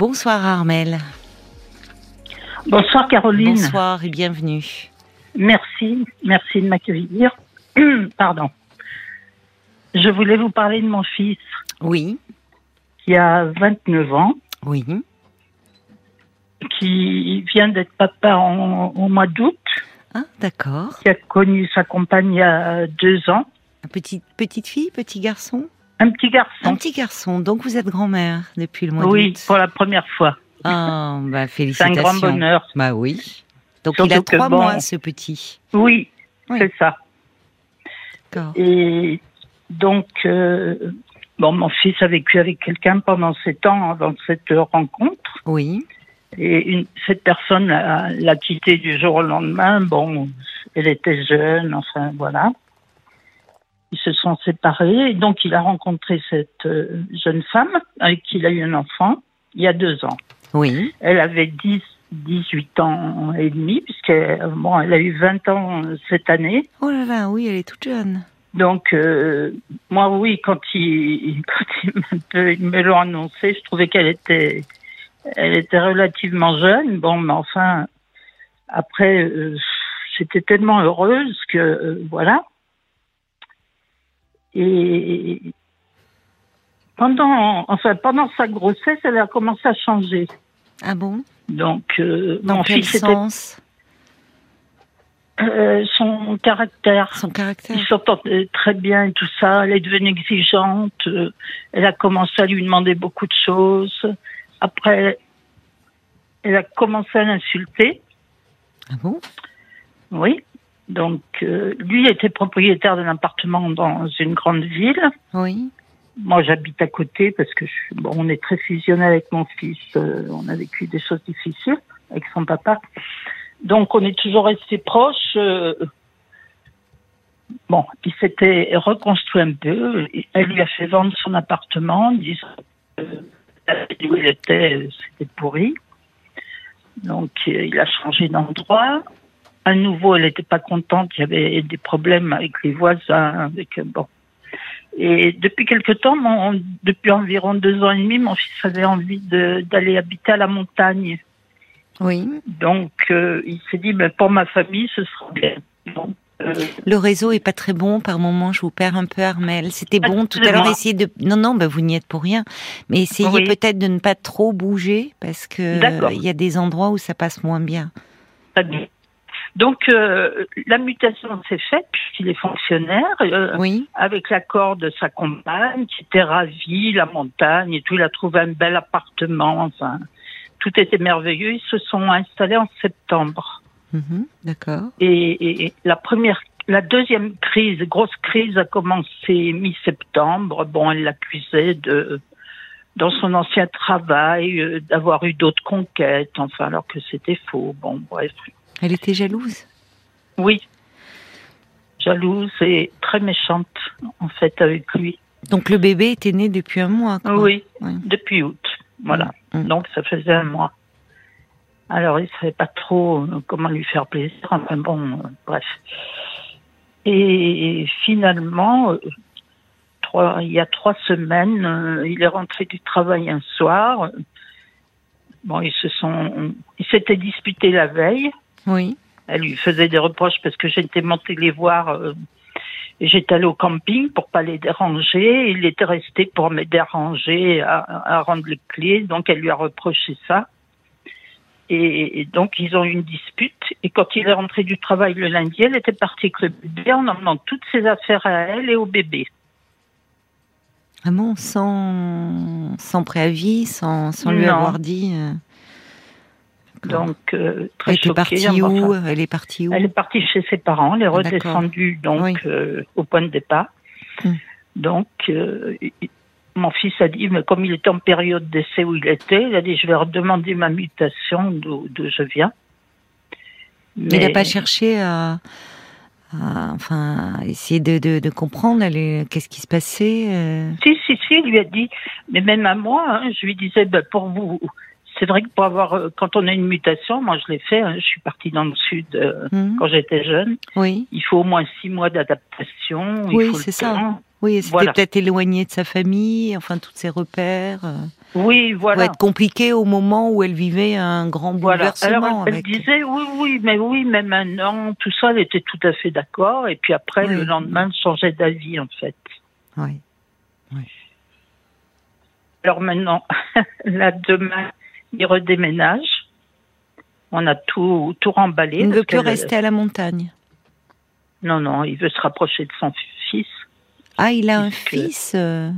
Bonsoir Armel. Bonsoir Caroline. Bonsoir et bienvenue. Merci, merci de m'accueillir. Pardon. Je voulais vous parler de mon fils. Oui. Qui a 29 ans. Oui. Qui vient d'être papa au mois d'août. Ah, d'accord. Qui a connu sa compagne il y a deux ans. Petite, petite fille, petit garçon? Un petit garçon. Un petit garçon. Donc vous êtes grand-mère depuis le mois d'août Oui, pour la première fois. Ah, bah félicitations. C'est un grand bonheur. Bah oui. Donc il a trois mois, ce petit. Oui, c'est ça. D'accord. Et donc, euh, bon, mon fils a vécu avec quelqu'un pendant sept ans avant cette rencontre. Oui. Et une, cette personne l'a quitté du jour au lendemain. Bon, elle était jeune, enfin voilà. Ils se sont séparés. Et donc, il a rencontré cette euh, jeune femme avec qui il a eu un enfant il y a deux ans. Oui. Elle avait 10, 18 ans et demi, puisqu'elle bon, elle a eu 20 ans cette année. Oh là là, oui, elle est toute jeune. Donc, euh, moi, oui, quand ils, quand ils me l'ont annoncé, je trouvais qu'elle était, elle était relativement jeune. Bon, mais enfin, après, euh, j'étais tellement heureuse que, euh, voilà. Et pendant, enfin, pendant sa grossesse, elle a commencé à changer. Ah bon? Donc, euh, Dans mon quel fils sens? Euh, son caractère. Son caractère. Il s'entendait très bien et tout ça. Elle est devenue exigeante. euh, Elle a commencé à lui demander beaucoup de choses. Après, elle a commencé à l'insulter. Ah bon? Oui. Donc, euh, lui était propriétaire d'un appartement dans une grande ville. Oui. Moi, j'habite à côté parce que je, suis- bon, on est très fusionnel avec mon fils. euh, on a vécu des choses difficiles avec son papa. Donc, on est toujours restés proches. euh, bon, il s'était reconstruit un peu. Elle lui a fait vendre son appartement, en disant que euh, où il était, c'était pourri. Donc, il a changé d'endroit. À nouveau, elle n'était pas contente. Il y avait des problèmes avec les voisins, avec euh, bon. Et depuis quelque temps, mon- depuis environ deux ans et demi, mon fils avait envie d'aller habiter à la montagne. Oui. Donc, euh, il s'est dit, ben, pour ma famille, ce sera bien. Donc, euh, Le réseau est pas très bon par moment. Je vous perds un peu, Armel. C'était bon tout à l'heure d'essayer de. Non, non, bah, vous n'y êtes pour rien. Mais essayez Oui. peut-être de ne pas trop bouger parce que il y a des endroits où ça passe moins bien. Très bien. Donc, euh, la mutation s'est faite puisqu'il est fonctionnaire, euh, Oui. avec l'accord de sa compagne, qui était ravie, la montagne et tout. Il a trouvé un bel appartement, enfin, tout était merveilleux. Ils se sont installés en septembre. Mhm, D'accord. Et, et- et la première, la deuxième crise, grosse crise, a commencé mi-septembre. Bon, elle l'accusait de, dans son ancien travail, euh, d'avoir eu d'autres conquêtes, enfin, alors que c'était faux. Bon, bref. Elle était jalouse? Oui. Jalouse et très méchante, en fait, avec lui. Donc le bébé était né depuis un mois. quoi. Oui, Ouais. depuis août. Voilà. Mm. Donc, ça faisait un mois. Alors, il ne savait pas trop euh, comment lui faire plaisir. Enfin, bon, euh, bref. Et finalement, trois, il y a trois semaines, euh, il est rentré du travail un soir. Bon, ils se sont, ils s'étaient disputés la veille. Oui. Elle lui faisait des reproches parce que j'étais montée les voir. euh, et j'étais allée au camping pour pas les déranger. Il était resté pour me déranger à, à rendre les clés. Donc elle lui a reproché ça. Et donc ils ont eu une dispute. Et quand il est rentré du travail le lundi, elle était partie avec le bébé en emmenant toutes ses affaires à elle et au bébé. Vraiment sans, sans préavis, sans, sans lui avoir dit. euh. Donc euh, très Elle choquée. partie Enfin, où Elle est partie où? Elle est partie chez ses parents, elle est Ah, redescendue donc Oui. euh, au point de départ. Hmm. Donc euh, mon fils a dit, mais comme il était en période d'essai où il était, il a dit je vais redemander ma mutation d'où je viens. Mais il n'a pas cherché à, à- enfin, à essayer de, de, de comprendre qu'est-ce qui se passait. euh? Si, si, si, il lui a dit, mais même à moi, hein, je lui disais, ben, pour vous, c'est vrai que pour avoir, euh, quand on a une mutation, moi je l'ai fait, hein, je suis partie dans le sud euh, Mhm. quand j'étais jeune, Oui, il faut au moins six mois d'adaptation. Oui, c'est ça. Oui, elle s'était peut-être éloignée de sa famille, enfin, tous ses repères. euh. Oui, Ça voilà. doit être compliqué au moment où elle vivait un grand Voilà. bouleversement. Alors elle avec- disait oui, oui, mais oui, mais maintenant, tout ça, elle était tout à fait d'accord. Et puis après, Oui. le lendemain, elle changeait d'avis, en fait. Oui. Alors maintenant, là, demain, il redéménage. On a tout, tout remballé. Il ne veut plus rester à la montagne. Non, non, il veut se rapprocher de son fils. Ah, il a un Puisque- fils euh.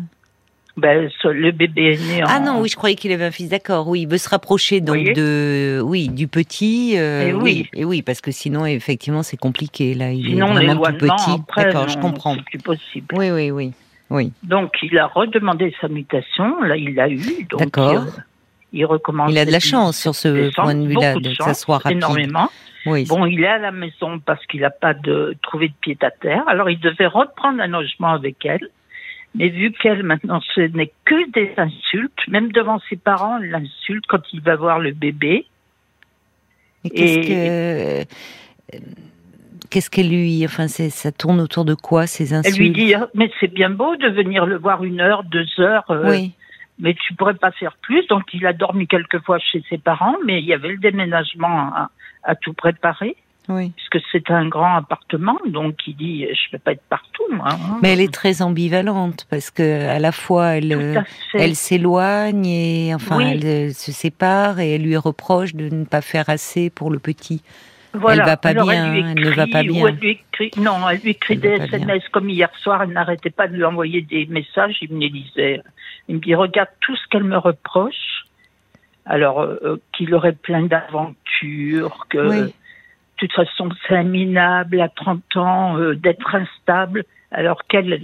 Ben, le bébé est né en... Ah non, oui, je croyais qu'il avait un fils. D'accord, oui, il veut se rapprocher donc de, oui, du petit. euh, Eh oui. et oui, parce que sinon, effectivement, c'est compliqué là. Il Sinon, est vraiment tout petit. D'accord, je comprends. c'est plus possible. Oui, oui, oui, oui. Donc, il a redemandé sa mutation. Là, il l'a eu. donc, D'accord. euh, il recommence. Il a de la chance sur ce point de vue-là, de que ça soit rapide. Énormément. Oui. Bon, il est à la maison parce qu'il n'a pas de trouvé de pied à terre. Alors, il devait reprendre un logement avec elle. Mais vu qu'elle, maintenant, ce n'est que des insultes, même devant ses parents, elle l'insulte quand il va voir le bébé. Et qu'est-ce que, qu'est-ce qu'elle lui, enfin, c'est, ça tourne autour de quoi ces insultes Elle lui dit, mais c'est bien beau de venir le voir une heure, deux heures, euh, Oui, mais tu pourrais pas faire plus. Donc, il a dormi quelques fois chez ses parents, mais il y avait le déménagement à, à tout préparer, oui. puisque c'est un grand appartement. Donc, il dit, je peux pas être partout, moi. hein. Mais elle est très ambivalente parce que à la fois elle, euh, elle s'éloigne et enfin Oui. elle euh, se sépare et elle lui reproche de ne pas faire assez pour le petit. Voilà. Elle va pas Alors, bien, lui elle ne va pas bien. elle lui écrit, non, elle lui écrit Elle des. SMS comme hier soir. Elle n'arrêtait pas de lui envoyer des messages. Il me les lisait. Il me dit regarde tout ce qu'elle me reproche. Alors euh, euh, qu'il aurait plein d'aventures, que Oui. de toute façon c'est minable à 30 ans, euh, d'être instable, alors qu'elle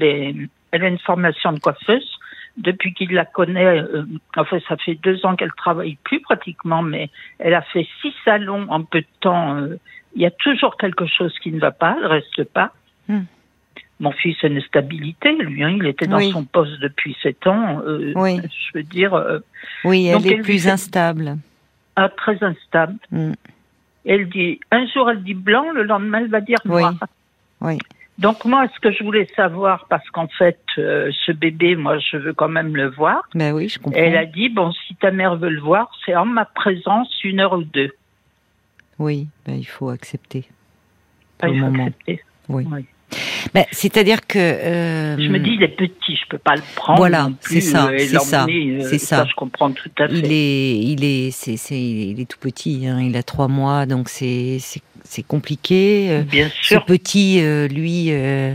elle a une formation de coiffeuse. Depuis qu'il la connaît, euh, enfin ça fait deux ans qu'elle travaille plus pratiquement, mais elle a fait six salons en peu de temps. il y a toujours quelque chose qui ne va pas, elle reste pas. Hmm. Mon fils a une stabilité, lui, hein, il était dans Oui. son poste depuis sept ans. euh, Oui. Je veux dire, euh, Oui, elle Donc, est elle plus instable. ah, très instable. Mm. Elle dit, un jour elle dit blanc, le lendemain elle va dire noir. Oui. Donc moi, ce que je voulais savoir, parce qu'en fait, euh, ce bébé, moi, je veux quand même le voir. Ben oui, je comprends. Elle a dit, bon, si ta mère veut le voir, c'est en ma présence une heure ou deux. Oui, ben, il faut accepter. Ah, il faut moment. accepter. Oui. Oui. Ben, c'est-à-dire que euh, Je me dis, il est petit, je peux pas le prendre. Voilà, plus, c'est ça, euh, c'est ça, euh, c'est ça. Je comprends tout à fait. il est, il est, c'est, il est tout petit. hein, il a trois mois, donc c'est, compliqué. Euh, Bien Ce sûr. petit, euh, lui, euh,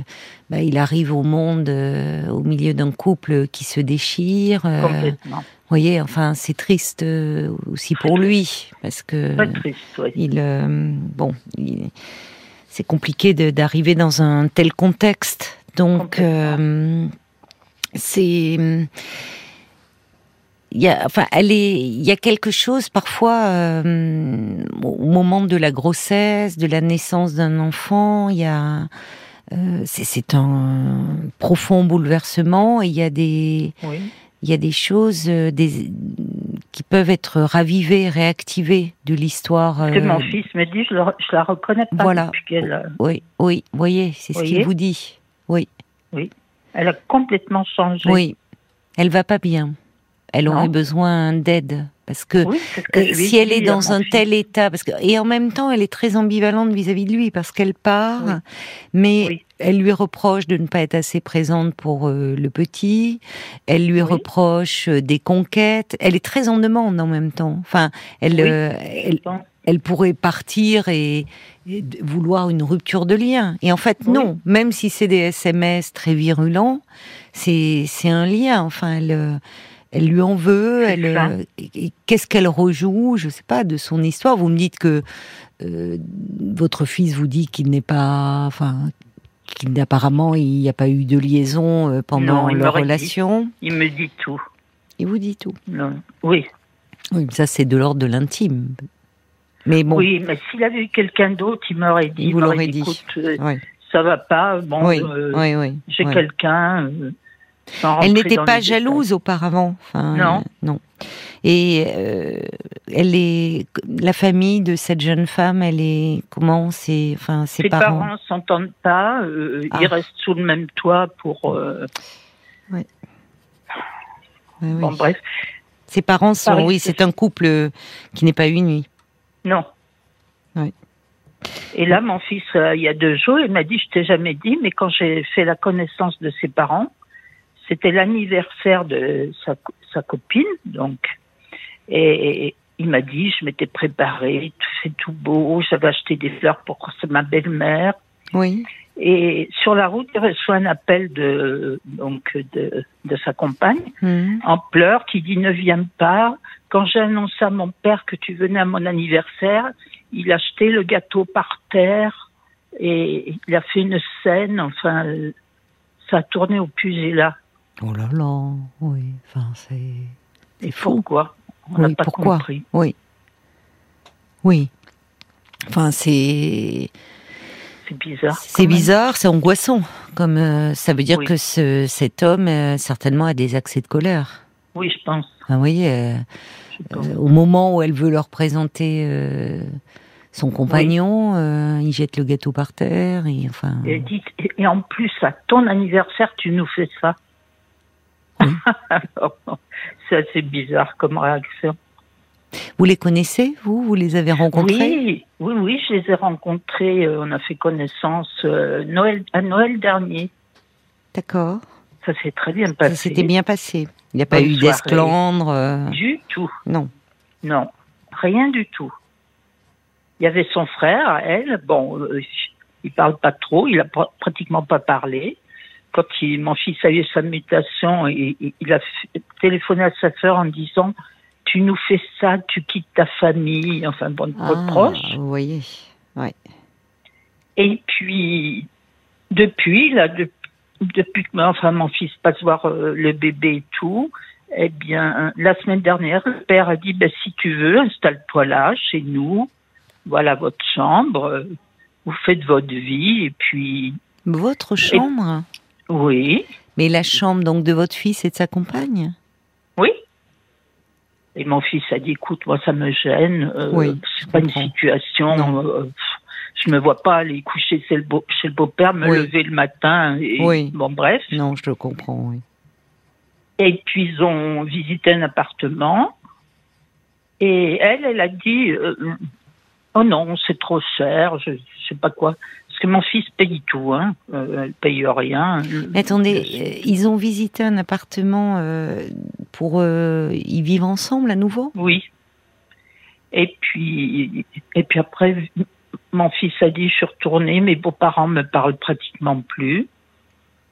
bah, il arrive au monde euh, au milieu d'un couple qui se déchire. euh, vous Complètement. voyez, enfin, c'est triste euh, aussi pour lui parce que Très triste, oui. il, euh, bon, il- c'est compliqué d'arriver dans un tel contexte. Donc, euh, c'est, il y a, enfin, elle est, il y a quelque chose parfois euh, au moment de la grossesse, de la naissance d'un enfant, il y a, euh, c'est, c'est un profond bouleversement. Et il y a des, Oui. Il y a des choses euh, des, qui peuvent être ravivées, réactivées de l'histoire. Euh, mon fils me dit, je, le- je la reconnais pas Voilà. a- Oui, oui, voyez, c'est ce qu'il vous dit. Oui, elle a complètement changé. oui. Elle va pas bien. Elle Non. aurait besoin d'aide parce que Oui, Euh, si elle est dans un tel état, parce que et en même temps, elle est très ambivalente vis-à-vis de lui parce qu'elle part, Oui. mais Oui. elle lui reproche de ne pas être assez présente pour euh, le petit. Elle lui reproche euh, des conquêtes. Elle est très en demande en même temps. Enfin, elle, euh, elle, pourrait partir et, et vouloir une rupture de lien. Et en fait, non. Même si c'est des SMS très virulents, c'est c'est un lien. Enfin, elle, elle lui en veut. Elle, euh, qu'est-ce qu'elle rejoue? Je sais pas de son histoire. Vous me dites que euh, votre fils vous dit qu'il n'est pas, enfin, qu'il apparemment il n'y a pas eu de liaison euh, pendant Non, il leur dit. relation. Il me dit tout. Il vous dit tout. Non. Oui. Oui, ça c'est de l'ordre de l'intime. Mais bon, Oui, mais s'il avait eu quelqu'un d'autre, il m'aurait dit. Il vous l'aurait dit. Écoute, euh, oui, ça va pas. Bon, oui, euh, oui, oui. j'ai quelqu'un. Elle n'était pas détails. jalouse auparavant. Enfin, Non. euh, non. Et euh, elle est la famille de cette jeune femme. Elle est comment enfin ses, Ses parents. parents s'entendent pas. euh, Ah. Ils restent sous le même toit pour. euh, Ouais, oui. Bon, bref. Ses parents sont. Oui, c'est- un couple qui n'est pas uni. Non. Oui. Et là, mon fils, il y a deux jours, il m'a dit, je t'ai jamais dit, mais quand j'ai fait la connaissance de ses parents, c'était l'anniversaire de sa, sa copine, donc, et, et il m'a dit, je m'étais préparée, tout fait tout beau, j'avais acheté des fleurs pour ma belle-mère, Oui. et sur la route, il reçoit un appel de, donc, de, de sa compagne, Mhm. en pleurs, qui dit ne viens pas. Quand j'ai annoncé à mon père que tu venais à mon anniversaire, il a jeté le gâteau par terre et il a fait une scène. Enfin, euh, ça a tourné au pugilat. Oh là là. Oui. Enfin, c'est. Et fou. pourquoi On Oui, pas pourquoi compris. Oui. Oui. Enfin, c'est. C'est bizarre. C'est bizarre, c'est angoissant. Comme euh, ça veut dire Oui. que ce, cet homme euh, certainement a des accès de colère. Oui, je pense. Enfin, vous voyez, euh, au moment où elle veut leur présenter son compagnon, il jette le gâteau par terre. Et, enfin, Et, elle dit, et- et en plus, à ton anniversaire, tu nous fais ça. Alors, c'est assez bizarre comme réaction. vous les connaissez, vous? Vous les avez rencontrés? Oui, oui, oui, je les ai rencontrés. euh, on a fait connaissance euh, Noël, à Noël dernier. D'accord. Ça s'est très bien Ça passé. s'était bien passé. Il n'y a pas Bonne eu d'esclandre. euh, Du tout. non. Non, rien du tout. Il y avait son frère, elle. Bon, il parle pas trop. Il a pr- pratiquement pas parlé. Quand il, mon fils a eu sa mutation, il, il- a téléphoné à sa sœur en disant "Tu nous fais ça, tu quittes ta famille." Enfin, bon, Ah, reproche. vous voyez. Ouais. Et puis, depuis, là, de- depuis que enfin, mon fils passe voir euh, le bébé et tout, eh bien, la semaine dernière, le père a dit, ben, si tu veux, installe-toi là, chez nous, voilà votre chambre, vous faites votre vie, et puis, Votre chambre? Oui, Mais la chambre donc de votre fils et de sa compagne? Oui. Et mon fils a dit, écoute, moi, ça me gêne, euh, Oui, c'est pas une situation, euh, je me vois pas aller coucher chez le, beau, chez le beau-père, me Oui. lever le matin, et, Oui. bon, bref. Non, je le comprends, oui. Et puis ils ont visité un appartement. Et elle, elle a dit euh, Oh non, c'est trop cher, je, je sais pas quoi. Parce que mon fils paye tout, hein. Euh, elle paye rien. Mais attendez, euh, ils ont visité un appartement euh, pour euh, y vivre ensemble à nouveau? Oui. Et puis, et puis après, mon fils a dit Je suis retournée, mes beaux-parents me parlent pratiquement plus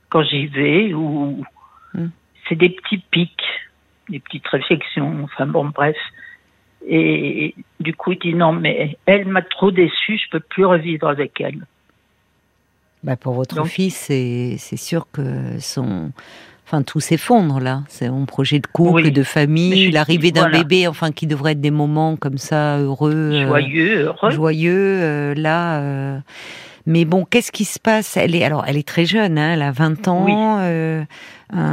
quand j'y vais. Ou Hmm. c'est des petits pics, des petites réflexions. Enfin bon, bref. Et du coup, il dit non, mais elle m'a trop déçu, je peux plus revivre avec elle. Bah Pour votre Donc- fils, c'est sûr que son... Enfin, tout s'effondre là. C'est mon projet de couple, Oui. de famille, l'arrivée d'un voilà. bébé, enfin, qui devrait être des moments comme ça, heureux. euh, Joyeux, heureux. joyeux euh, là euh, mais bon qu'est-ce qui se passe? Elle est alors elle est très jeune hein, elle a 20 ans Oui. un-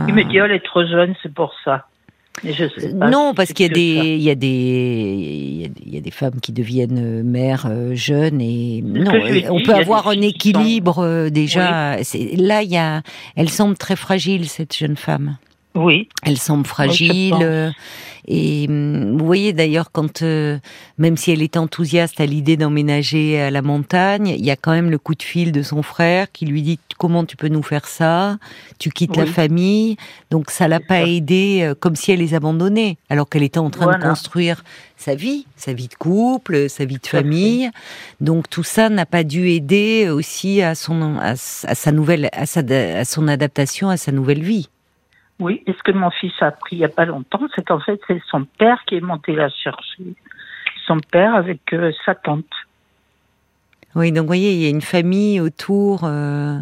Il me dit, oh, elle est trop jeune, c'est pour ça. Je sais pas non si parce qu'il y a des y a des il y a, il y a des femmes qui deviennent euh, mères euh, jeunes et non ai on dit, peut avoir un équilibre euh, déjà. Là il y a elle semble très fragile cette jeune femme Oui, elle semble fragile. euh, et hum, vous voyez d'ailleurs, quand euh, même si elle est enthousiaste à l'idée d'emménager à la montagne, il y a quand même le coup de fil de son frère qui lui dit comment tu peux nous faire ça? Tu quittes la famille, donc ça l'a pas aidée euh, comme si elle les abandonnait, alors qu'elle était en train de construire sa vie, sa vie de couple, sa vie de famille. Donc tout ça n'a pas dû aider aussi à son à sa nouvelle à sa à son adaptation à sa nouvelle vie. Oui. Et ce que mon fils a appris il y a pas longtemps, c'est qu'en fait, c'est son père qui est monté la chercher. Son père avec euh, sa tante. Oui, donc vous voyez, il y a une famille autour euh,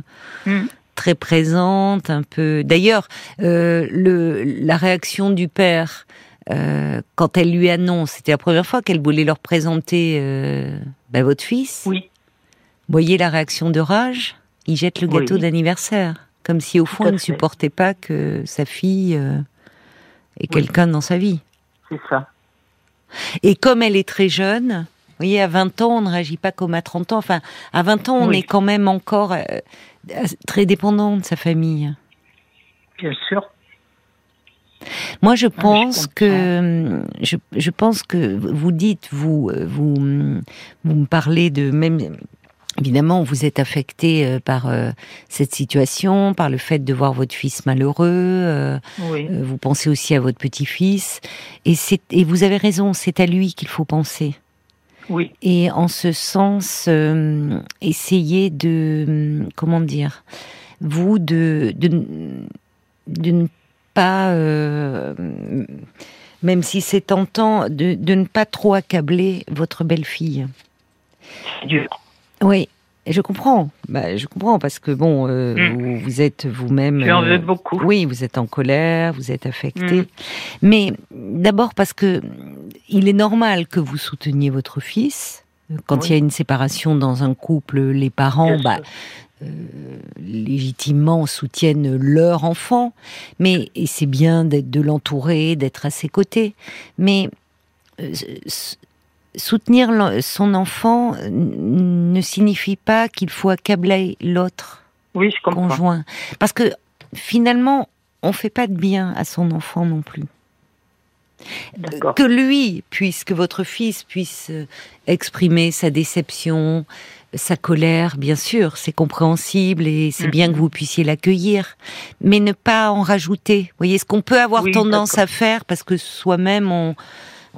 Hmm. très présente, un peu. D'ailleurs, euh, le la réaction du père euh, quand elle lui annonce, c'était la première fois qu'elle voulait leur présenter euh, bah, votre fils. Oui, Vous voyez la réaction de rage Il jette le Oui. gâteau d'anniversaire, comme si au fond il ne supportait pas que sa fille euh, ait Oui. quelqu'un dans sa vie. c'est ça. Et comme elle est très jeune, vous voyez, à 20 ans, on ne réagit pas comme à 30 ans. Enfin, à 20 ans, on est quand même encore euh, très dépendant de sa famille. Bien sûr. Moi, je pense que je, je, pense que vous dites vous vous vous me parlez de même Évidemment, vous êtes affecté euh, par euh, cette situation, par le fait de voir votre fils malheureux. Euh, oui. Vous pensez aussi à votre petit-fils, et, et vous avez raison, c'est à lui qu'il faut penser. Oui. Et en ce sens, essayer de comment dire, vous de de, de ne pas, même si c'est tentant, de, de ne pas trop accabler votre belle-fille. C'est dur. Oui, je comprends. Bah, je comprends parce que bon, euh, mm. vous, êtes vous-même. Tu en veux euh, beaucoup. Oui, vous êtes en colère, vous êtes affecté. Mm. Mais d'abord parce que il est normal que vous souteniez votre fils. Quand il y a une séparation dans un couple, les parents, bah, euh, légitimement soutiennent leur enfant. Mais c'est bien de l'entourer, d'être à ses côtés. Mais soutenir son enfant ne signifie pas qu'il faut accabler l'autre oui, conjoint. Parce que finalement, on fait pas de bien à son enfant non plus. Que lui puisse, que votre fils puisse euh, exprimer sa déception, sa colère, bien sûr, c'est compréhensible et c'est bien que mhm. vous puissiez l'accueillir, mais ne pas en rajouter. Vous voyez, ce qu'on peut avoir tendance à faire, parce que soi-même on,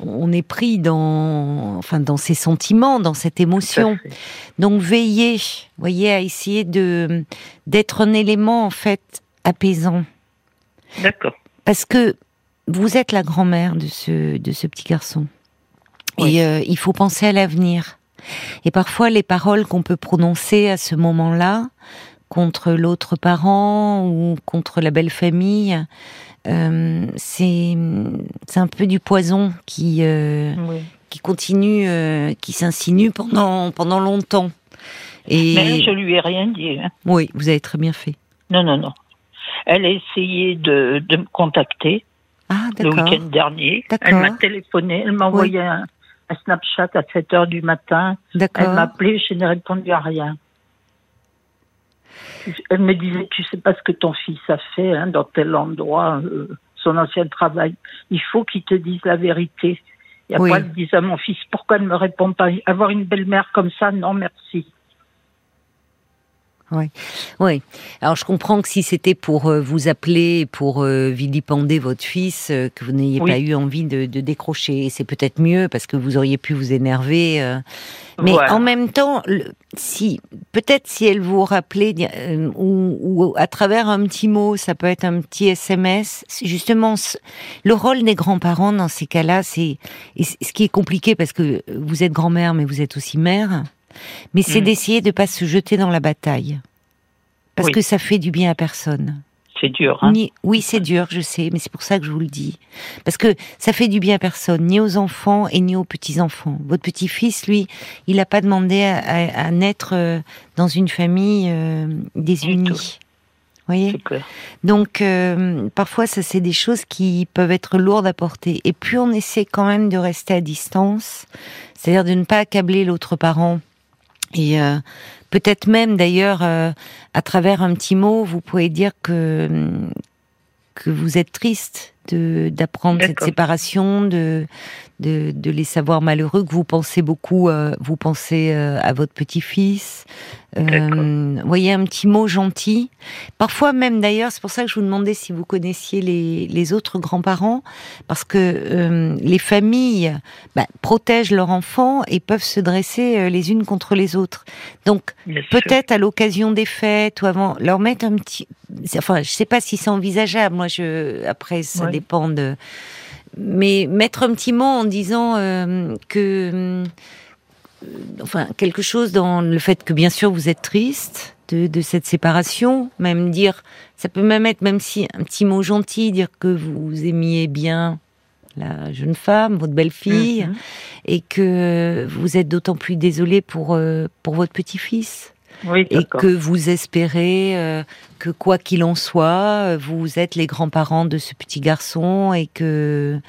on est pris dans, enfin, dans ses sentiments, dans cette émotion. Donc veillez, voyez, à essayer de d'être un élément en fait apaisant. D'accord. Parce que vous êtes la grand-mère de ce de ce petit garçon. Et euh, il faut penser à l'avenir. Et parfois, les paroles qu'on peut prononcer à ce moment-là, contre l'autre parent ou contre la belle famille, euh, c'est un peu du poison qui euh, qui continue, euh, qui s'insinue pendant pendant longtemps. Et Mais je lui ai rien dit. Hein. Oui, vous avez très bien fait. Non, non, non. Elle a essayé de, de me contacter ah, le week-end dernier. Elle m'a téléphoné, elle m'a envoyé un, un, Snapchat à 7 heures du matin. Elle m'a appelé, je n'ai répondu à rien. Elle me disait, tu sais pas ce que ton fils a fait hein, dans tel endroit, euh, son ancien travail. Il faut qu'il te dise la vérité. Il n'y a pas de dire à mon fils, pourquoi ne me répond pas? Avoir une belle-mère comme ça, non merci. Oui, oui. Alors je comprends que si c'était pour euh, vous appeler, pour euh, vilipender votre fils, euh, que vous n'ayez pas eu envie de, de décrocher, c'est peut-être mieux parce que vous auriez pu vous énerver. mais en même temps, si peut-être si elle vous rappelait ou, ou, à travers un petit mot, ça peut être un petit SMS. Justement, le rôle des grands-parents dans ces cas-là, c'est ce qui est compliqué parce que vous êtes grand-mère, mais vous êtes aussi mère mais c'est mm. d'essayer de pas se jeter dans la bataille. Parce que ça fait du bien à personne. C'est dur. Hein oui, c'est dur, je sais, mais c'est pour ça que je vous le dis. Parce que ça fait du bien à personne, ni aux enfants et ni aux petits-enfants. Votre petit-fils, lui, il n'a pas demandé à, naître euh, dans une famille euh, désunie. voyez Donc, euh, parfois, ça, c'est des choses qui peuvent être lourdes à porter. Et puis, on essaie quand même de rester à distance, c'est-à-dire de ne pas accabler l'autre parent et euh, peut-être même d'ailleurs, euh, à travers un petit mot, vous pouvez dire que que vous êtes triste de d'apprendre cette séparation, de, de, de les savoir malheureux, que vous pensez beaucoup, euh, vous pensez euh, à votre petit-fils. Euh, voyez un petit mot gentil. Parfois même d'ailleurs, c'est pour ça que je vous demandais si vous connaissiez les, les autres grands-parents, parce que euh, les familles bah, protègent leurs enfants et peuvent se dresser les unes contre les autres. Donc peut-être à l'occasion des fêtes ou avant, leur mettre un petit. Enfin, je sais pas si c'est envisageable. Moi, je après ça dépend de mais mettre un petit mot en disant euh, que, euh, enfin, quelque chose dans le fait que bien sûr vous êtes triste de, cette séparation, même dire, ça peut même être, même si un petit mot gentil, dire que vous aimiez bien la jeune femme, votre belle-fille, mhm. et que vous êtes d'autant plus désolé pour, euh, pour votre petit-fils. Et que vous espérez euh, que quoi qu'il en soit, vous êtes les grands-parents de ce petit garçon et que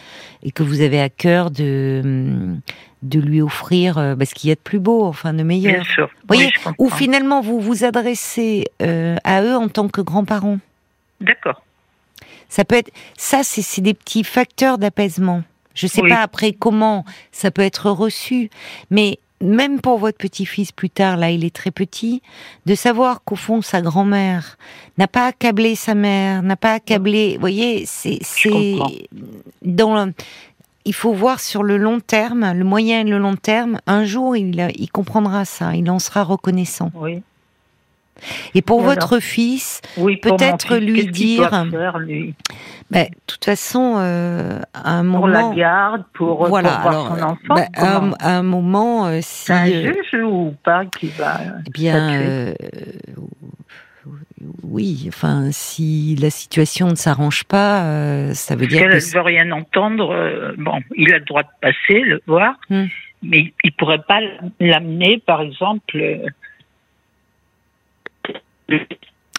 et que vous avez à cœur de de lui offrir euh, bah, ce qu'il y a de plus beau, enfin de meilleur. Bien sûr. voyez, ou finalement vous vous adressez euh, à eux en tant que grands-parents. D'accord. Ça peut être ça, c'est des petits facteurs d'apaisement. Je sais pas après comment ça peut être reçu, mais même pour votre petit-fils plus tard, là il est très petit, de savoir qu'au fond sa grand-mère n'a pas accablé sa mère, n'a pas accablé, vous voyez, c'est dans il faut voir sur le long terme, le moyen et le long terme. Un jour, il, il comprendra ça, il en sera reconnaissant. Oui. Et pour votre fils, peut-être lui dire. ben, de toute façon, euh, à un moment. Pour la garde, pour, voilà, alors, son enfant. Ben, à, un moment, euh, si. C'est un euh, juge ou pas qui va. Eh bien, euh, oui, enfin, si la situation ne s'arrange pas, euh, ça veut dire qu'elle ne veut rien entendre. Euh, bon, il a le droit de passer, le voir, hmm. mais il pourrait pas l'amener, par exemple.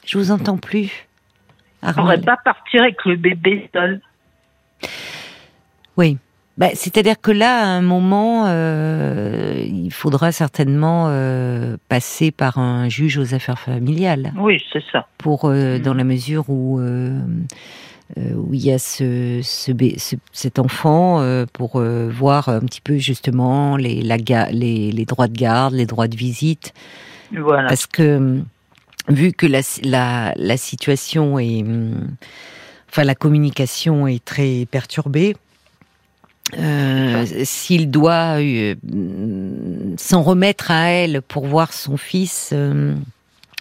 Je vous entends plus. Il pourrait pas partir avec le bébé seul. Oui. Bah, c'est-à-dire que là, à un moment, euh, il faudra certainement euh, passer par un juge aux affaires familiales. Oui, c'est ça. Pour, euh, mm. dans la mesure où, où il y a ce, cet enfant, pour voir un petit peu justement les, la, les, les, droits de garde, les droits de visite. Voilà. Parce que, vu que la, la, la situation est. Enfin, la communication est très perturbée euh, s'il doit euh, s'en remettre à elle pour voir son fils, euh,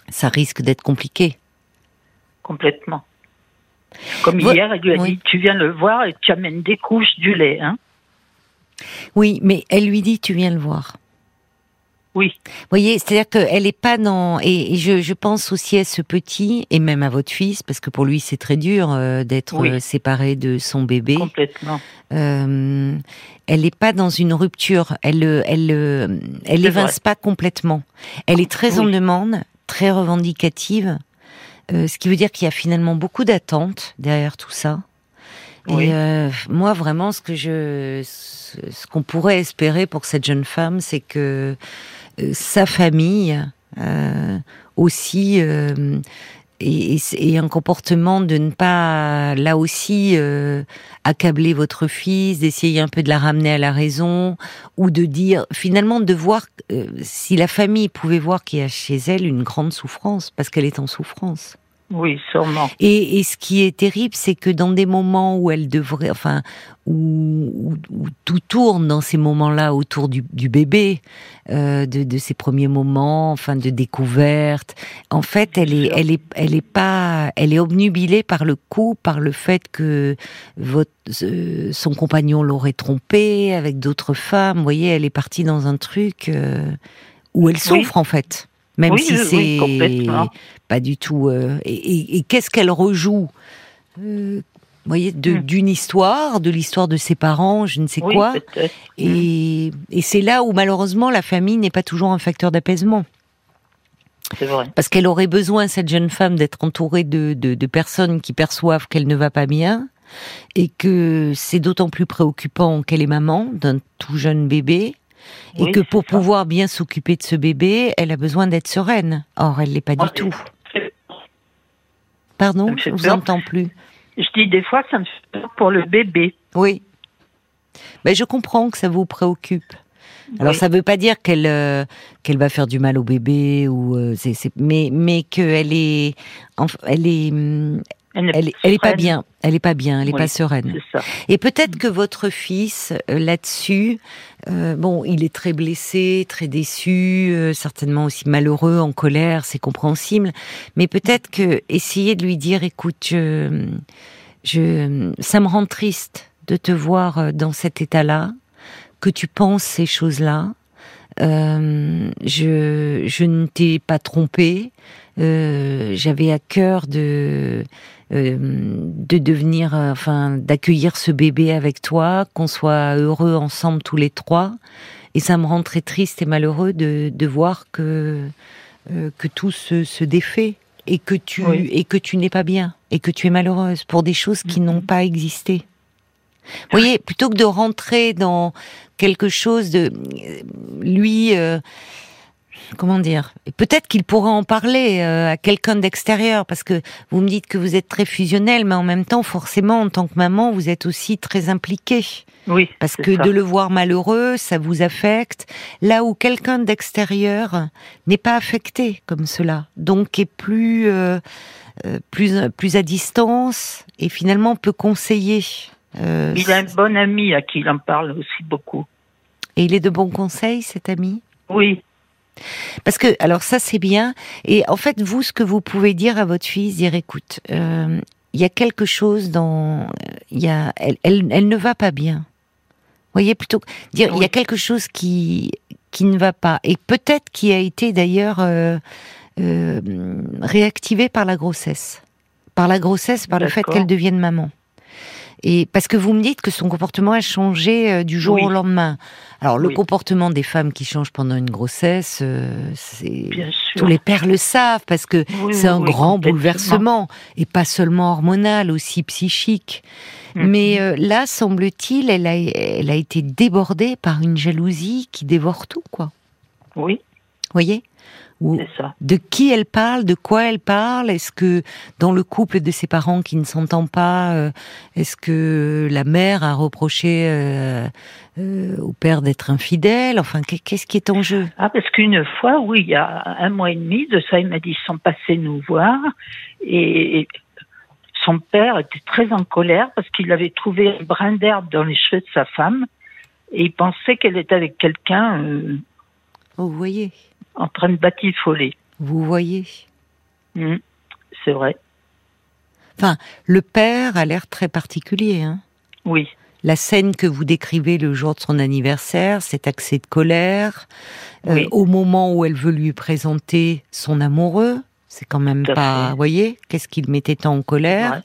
ça risque d'être compliqué. Complètement. Comme hier, elle lui a dit Tu viens le voir et tu amènes des couches du lait. Hein oui, mais elle lui dit Tu viens le voir. Oui. Vous voyez, c'est-à-dire qu'elle n'est pas dans. Et, je, je, pense aussi à ce petit, et même à votre fils, parce que pour lui, c'est très dur euh, d'être euh, séparé de son bébé. Complètement. Euh, elle n'est pas dans une rupture. Elle elle, elle évince pas complètement. Elle est très en demande, très revendicative. ce qui veut dire qu'il y a finalement beaucoup d'attentes derrière tout ça. Et moi, vraiment, ce que je, ce qu'on pourrait espérer pour cette jeune femme, c'est que sa famille euh, aussi euh, et, un comportement de ne pas là aussi accabler votre fils, d'essayer un peu de la ramener à la raison ou de dire finalement de voir si la famille pouvait voir qu'il y a chez elle une grande souffrance parce qu'elle est en souffrance. Oui, sûrement. Et, et, ce qui est terrible, c'est que dans des moments où elle devrait, enfin, où, où, tout tourne dans ces moments-là autour du, du bébé, euh, de, de ces premiers moments, enfin, de découverte. En fait, elle est, elle est, elle est pas, elle est obnubilée par le coup, par le fait que votre, euh, son compagnon l'aurait trompée avec d'autres femmes. Vous voyez, elle est partie dans un truc euh, où elle souffre en fait même si c'est pas du tout. Euh, et, qu'est-ce qu'elle rejoue euh, voyez, hmm. d'une histoire, de l'histoire de ses parents, je ne sais quoi. Et, et c'est là où malheureusement la famille n'est pas toujours un facteur d'apaisement. C'est vrai. Parce qu'elle aurait besoin, cette jeune femme, d'être entourée de, de, de personnes qui perçoivent qu'elle ne va pas bien et que c'est d'autant plus préoccupant qu'elle est maman d'un tout jeune bébé et que pour pouvoir bien s'occuper de ce bébé, elle a besoin d'être sereine. Or, elle l'est pas du oh, tout. Pardon, je vous entends plus. Je dis des fois, ça me fait peur pour le bébé. Oui. Mais je comprends que ça vous préoccupe. Alors ça ne veut pas dire qu'elle euh, qu'elle va faire du mal au bébé ou euh, mais mais qu'elle est elle est elle, elle, est pas bien. Elle est pas bien. Elle est pas sereine. Et peut-être que votre fils euh, là-dessus, euh, bon, il est très blessé, très déçu, euh, certainement aussi malheureux, en colère, c'est compréhensible. Mais peut-être que essayer de lui dire, écoute, je, je, ça me rend triste de te voir dans cet état-là, que tu penses ces choses-là. Euh, je, je ne t'ai pas trompé. Euh, J'avais à cœur de euh, de devenir, euh, enfin, d'accueillir ce bébé avec toi, qu'on soit heureux ensemble tous les trois. Et ça me rend très triste et malheureux de, de voir que euh, que tout se, se défait et que tu Oui. et que tu n'es pas bien et que tu es malheureuse pour des choses qui n'ont pas existé. Vous voyez, plutôt que de rentrer dans quelque chose de lui, euh, comment dire? Peut-être qu'il pourrait en parler euh, à quelqu'un d'extérieur, parce que vous me dites que vous êtes très fusionnel, mais en même temps, forcément, en tant que maman, vous êtes aussi très impliquée. Oui. Parce que ça. de le voir malheureux, ça vous affecte. Là où quelqu'un d'extérieur n'est pas affecté comme cela, donc est plus euh, euh, plus plus à distance et finalement peut conseiller. Euh, Il a un bon ami à qui il en parle aussi beaucoup. Et il est de bons conseils, cet ami? Oui. Parce que alors ça c'est bien. Et en fait, vous, ce que vous pouvez dire à votre fille, dire écoute, euh, il y a quelque chose dans, y a, elle, elle, elle ne va pas bien. Vous voyez plutôt dire il y a quelque chose qui qui ne va pas et peut-être qui a été d'ailleurs euh, euh, réactivé par la grossesse, par la grossesse, par le fait qu'elle devienne maman. Et parce que vous me dites que son comportement a changé euh, du jour Oui. au lendemain. Alors le Oui. comportement des femmes qui changent pendant une grossesse, euh, c'est tous les pères le savent parce que Oui, c'est un grand bouleversement et pas seulement hormonal, aussi psychique. Mhm. Mais euh, là, semble-t-il, elle a, elle a été débordée par une jalousie qui dévore tout, quoi. Oui, Voyez? Ou c'est ça. de qui elle parle, de quoi elle parle? Est-ce que dans le couple de ses parents qui ne s'entendent pas, euh, est-ce que la mère a reproché euh, euh, au père d'être infidèle? Enfin, qu'est- qu'est-ce qui est en jeu? Ah, parce qu'une fois, oui, il y a un mois et demi de ça, il m'a dit, ils sont passés nous voir et son père était très en colère parce qu'il avait trouvé un brin d'herbe dans les cheveux de sa femme et il pensait qu'elle était avec quelqu'un euh, Oh, Vous voyez en train de batifoler. Vous voyez Hmm, C'est vrai. Le père a l'air très particulier. Hein Oui, la scène que vous décrivez le jour de son anniversaire, cet accès de colère, euh, au moment où elle veut lui présenter son amoureux, c'est quand même Tout pas, vous voyez, qu'est-ce qu'il mettait tant en colère.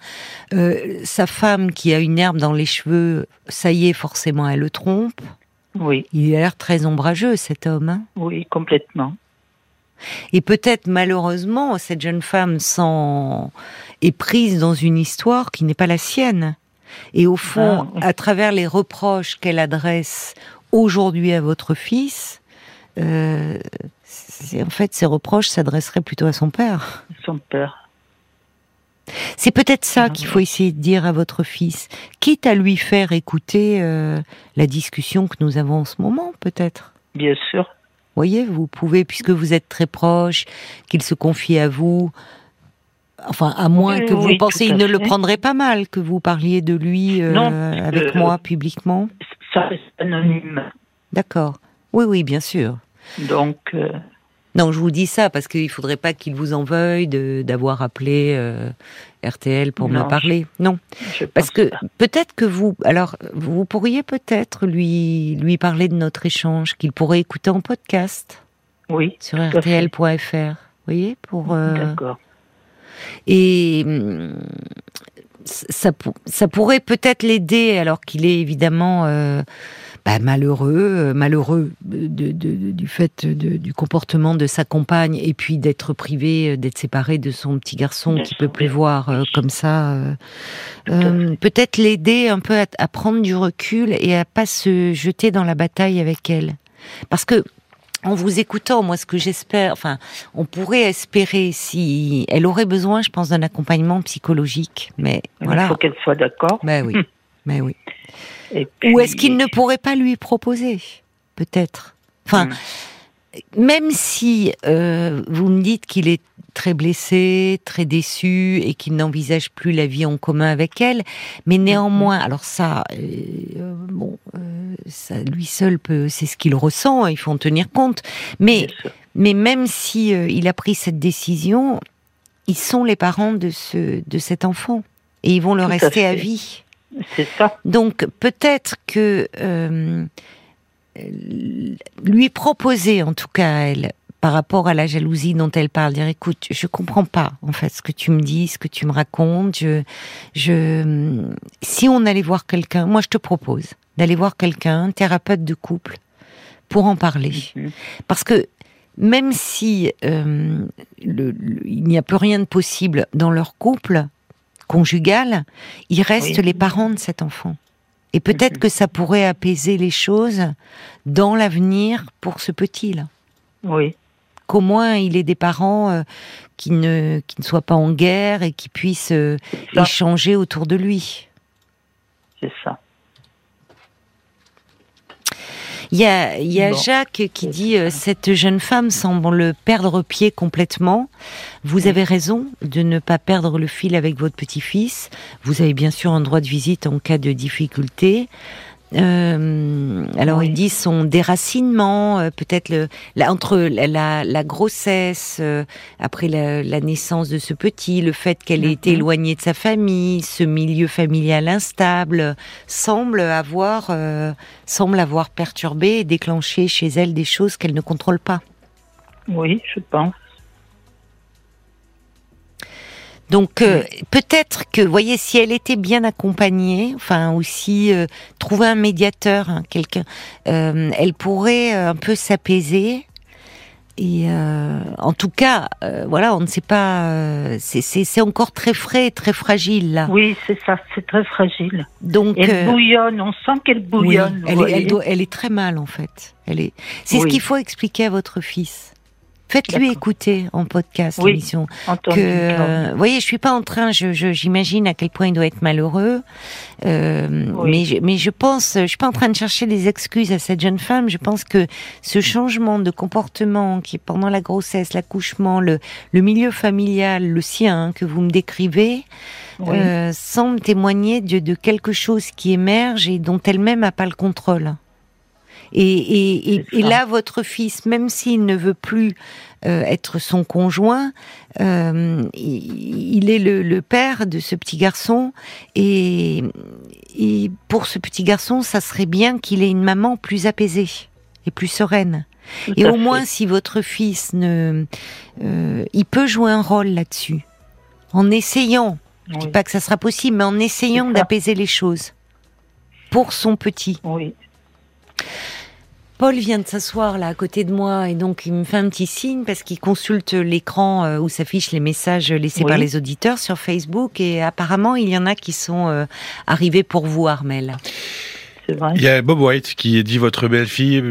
Ouais. Euh, sa femme qui a une herbe dans les cheveux, ça y est, forcément, elle le trompe. oui, Il a l'air très ombrageux, cet homme. hein. oui, complètement. Et peut-être, malheureusement, cette jeune femme est prise dans une histoire qui n'est pas la sienne. Et au fond, Ah, à travers les reproches qu'elle adresse aujourd'hui à votre fils, euh, en fait, ces reproches s'adresseraient plutôt à son père. Son père. C'est peut-être ça Ah, qu'il faut essayer de dire à votre fils, quitte à lui faire écouter euh, la discussion que nous avons en ce moment, peut-être. Bien sûr. Voyez, vous pouvez, puisque vous êtes très proche, qu'il se confie à vous. Enfin, à moins Oui, que vous oui, pensiez, il ne le prendrait pas mal que vous parliez de lui euh, Non, avec euh, moi publiquement. Ça reste anonyme. D'accord. Oui, oui, bien sûr. Donc, euh, Non, je vous dis ça parce qu'il faudrait pas qu'il vous en veuille d'avoir appelé euh, RTL pour me parler. Non, je parce que peut-être que vous, alors vous pourriez peut-être lui lui parler de notre échange qu'il pourrait écouter en podcast Oui, sur rtl.fr. Vous voyez pour. euh, d'accord. Et hum, ça pourrait peut-être l'aider, alors qu'il est évidemment euh, bah, malheureux, euh, malheureux de, de- de- du fait de- du comportement de sa compagne, et puis d'être privé, euh, d'être séparé de son petit garçon qui peut plus voir euh, comme ça. euh, euh, peut-être l'aider un peu à, à prendre du recul et à pas se jeter dans la bataille avec elle, parce que en vous écoutant, moi, ce que j'espère, enfin, on pourrait espérer si elle aurait besoin, je pense, d'un accompagnement psychologique, mais Il voilà. faut qu'elle soit d'accord. Ben oui, mais oui. Et Ou est-ce qu'il ne pourrait pas lui proposer, peut-être? Enfin, Hmm. même si euh, vous me dites qu'il est très blessé, très déçu et qu'il n'envisage plus la vie en commun avec elle, mais néanmoins, alors ça, euh, bon, euh, ça lui seul peut, c'est ce qu'il ressent, il faut en tenir compte. Mais mais même si euh, il a pris cette décision, ils sont les parents de ce de cet enfant et ils vont le Tout rester à, vie. C'est ça. Donc peut-être que euh, lui proposer, en tout cas à elle, par rapport à la jalousie dont elle parle, dire écoute, je comprends pas en fait ce que tu me dis, ce que tu me racontes. Je, je, si on allait voir quelqu'un, moi je te propose d'aller voir quelqu'un, thérapeute de couple, pour en parler, Mhm. parce que même si euh, il n'y a plus rien de possible dans leur couple conjugal, il reste les parents de cet enfant. Et peut-être mhm. que ça pourrait apaiser les choses dans l'avenir pour ce petit-là. Oui. Qu'au moins il ait des parents euh, qui, ne, qui ne soient pas en guerre et qui puissent euh, échanger autour de lui. C'est ça. Il y a, y a Jacques qui dit euh, cette jeune femme semble perdre pied complètement. Vous avez raison de ne pas perdre le fil avec votre petit-fils. Vous avez bien sûr un droit de visite en cas de difficulté. Euh, alors ils disent son déracinement, euh, peut-être le, entre la, grossesse, euh, après la, naissance de ce petit, le fait qu'elle ait été éloignée de sa famille, ce milieu familial instable, semble avoir, semble avoir perturbé et déclenché chez elle des choses qu'elle ne contrôle pas. Oui, je pense. Donc euh, peut-être que, voyez, si elle était bien accompagnée, enfin aussi euh, trouver un médiateur, hein, quelqu'un, euh, elle pourrait un peu s'apaiser. Et en tout cas, voilà, on ne sait pas. c'est encore très frais, très fragile là. Oui, c'est ça, c'est très fragile. Donc elle bouillonne, on sent qu'elle bouillonne. elle, est, elle, est très mal en fait. Elle est. C'est ce qu'il faut expliquer à votre fils. Faites-lui écouter en podcast l'émission. Que, vous voyez, je suis pas en train, j'imagine je, à quel point il doit être malheureux, euh, mais, je, mais je pense, je suis pas en train de chercher des excuses à cette jeune femme. Je pense que ce changement de comportement qui pendant la grossesse, l'accouchement, le, le milieu familial, le sien hein, que vous me décrivez, euh, semble témoigner de, de quelque chose qui émerge et dont elle-même n'a pas le contrôle. Et, là, votre fils, même s'il ne veut plus euh, être son conjoint, euh, il, est le, père de ce petit garçon. Et, pour ce petit garçon, ça serait bien qu'il ait une maman plus apaisée et plus sereine. et au moins, si votre fils ne, euh, il peut jouer un rôle là-dessus, en essayant. Je dis pas que ça sera possible, mais en essayant d'apaiser les choses pour son petit. Oui. Paul vient de s'asseoir là à côté de moi et donc il me fait un petit signe parce qu'il consulte l'écran euh, où s'affichent les messages laissés par les auditeurs sur Facebook et apparemment il y en a qui sont euh, arrivés pour vous Armel. Il y a Bob White qui dit votre belle-fille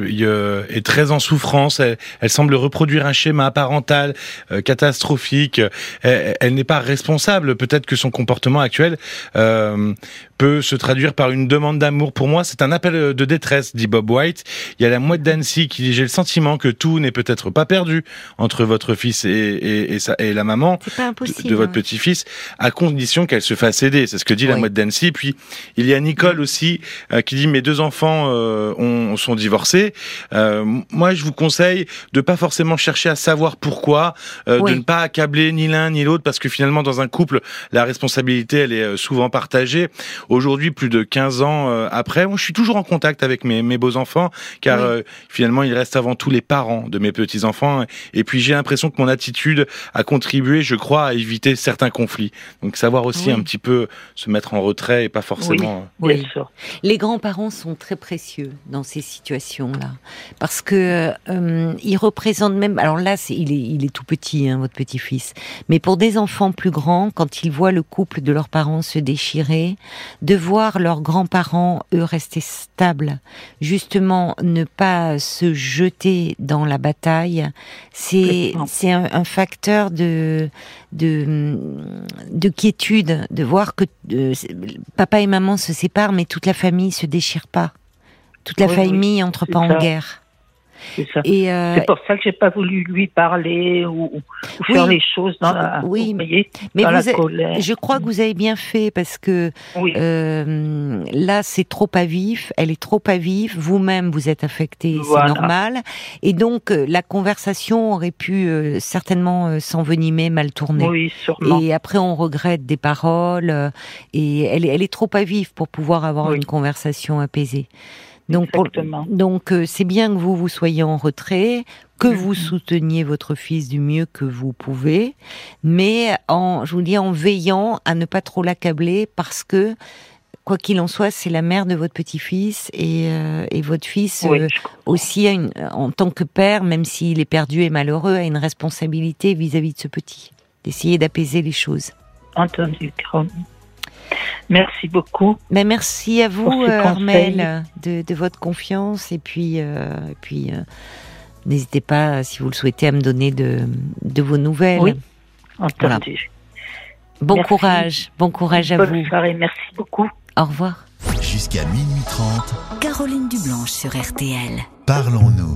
est très en souffrance. Elle, semble reproduire un schéma parental euh, catastrophique. Elle, n'est pas responsable. Peut-être que son comportement actuel euh, peut se traduire par une demande d'amour. Pour moi, c'est un appel de détresse, dit Bob White. Il y a la mouette d'Annecy qui dit j'ai le sentiment que tout n'est peut-être pas perdu entre votre fils et, et, et, la maman de, votre petit-fils, à condition qu'elle se fasse aider. C'est ce que dit la mouette d'Annecy. Puis il y a Nicole aussi euh, qui dit mes deux enfants euh, ont, sont divorcés. Euh, moi, je vous conseille de pas forcément chercher à savoir pourquoi, euh, de ne pas accabler ni l'un ni l'autre, parce que finalement, dans un couple, la responsabilité, elle est souvent partagée. Aujourd'hui, plus de 15 ans après, moi, je suis toujours en contact avec mes, mes beaux enfants, car finalement, ils restent avant tout les parents de mes petits enfants. Et puis, j'ai l'impression que mon attitude a contribué, je crois, à éviter certains conflits. Donc, savoir aussi un petit peu se mettre en retrait et pas forcément. Oui, Les grands-parents sont très précieux dans ces situations-là parce que euh, ils représentent même. Alors là, c'est il est il est tout petit, hein, votre petit-fils. Mais pour des enfants plus grands, quand ils voient le couple de leurs parents se déchirer, de voir leurs grands-parents eux rester stables, justement ne pas se jeter dans la bataille, c'est c'est un, facteur de de, de quiétude, de voir que euh, papa et maman se séparent, mais toute la famille se déchire pas. Toute la famille entre pas en guerre. C'est euh, pour ça que j'ai pas voulu lui parler ou, faire les choses dans la, oui, mais Je crois que vous avez bien fait parce que euh, là c'est trop à vif, elle est trop à vif. Vous-même vous êtes affecté, c'est normal. Et donc euh, la conversation aurait pu certainement s'envenimer, mal tourner. Oui, sûrement. Et après on regrette des paroles et elle, elle est trop à vif pour pouvoir avoir une conversation apaisée. Donc, donc euh, c'est bien que vous vous soyez en retrait, que vous mm-hmm. souteniez votre fils du mieux que vous pouvez, mais en, je vous dis, en veillant à ne pas trop l'accabler parce que quoi qu'il en soit, c'est la mère de votre petit-fils et, euh, et votre fils euh, aussi, a une, en tant que père, même s'il est perdu et malheureux, a une responsabilité vis-à-vis de ce petit, d'essayer d'apaiser les choses. Entendu, Merci beaucoup. Mais merci à vous, euh, Armel, de, de, votre confiance et puis, et puis n'hésitez pas, si vous le souhaitez, à me donner de, de vos nouvelles. Oui, entendu. Bon courage, bon courage à vous. Bonne soirée, merci beaucoup. Au revoir. Jusqu'à minuit 30. Caroline Dublanche sur RTL. Parlons-nous.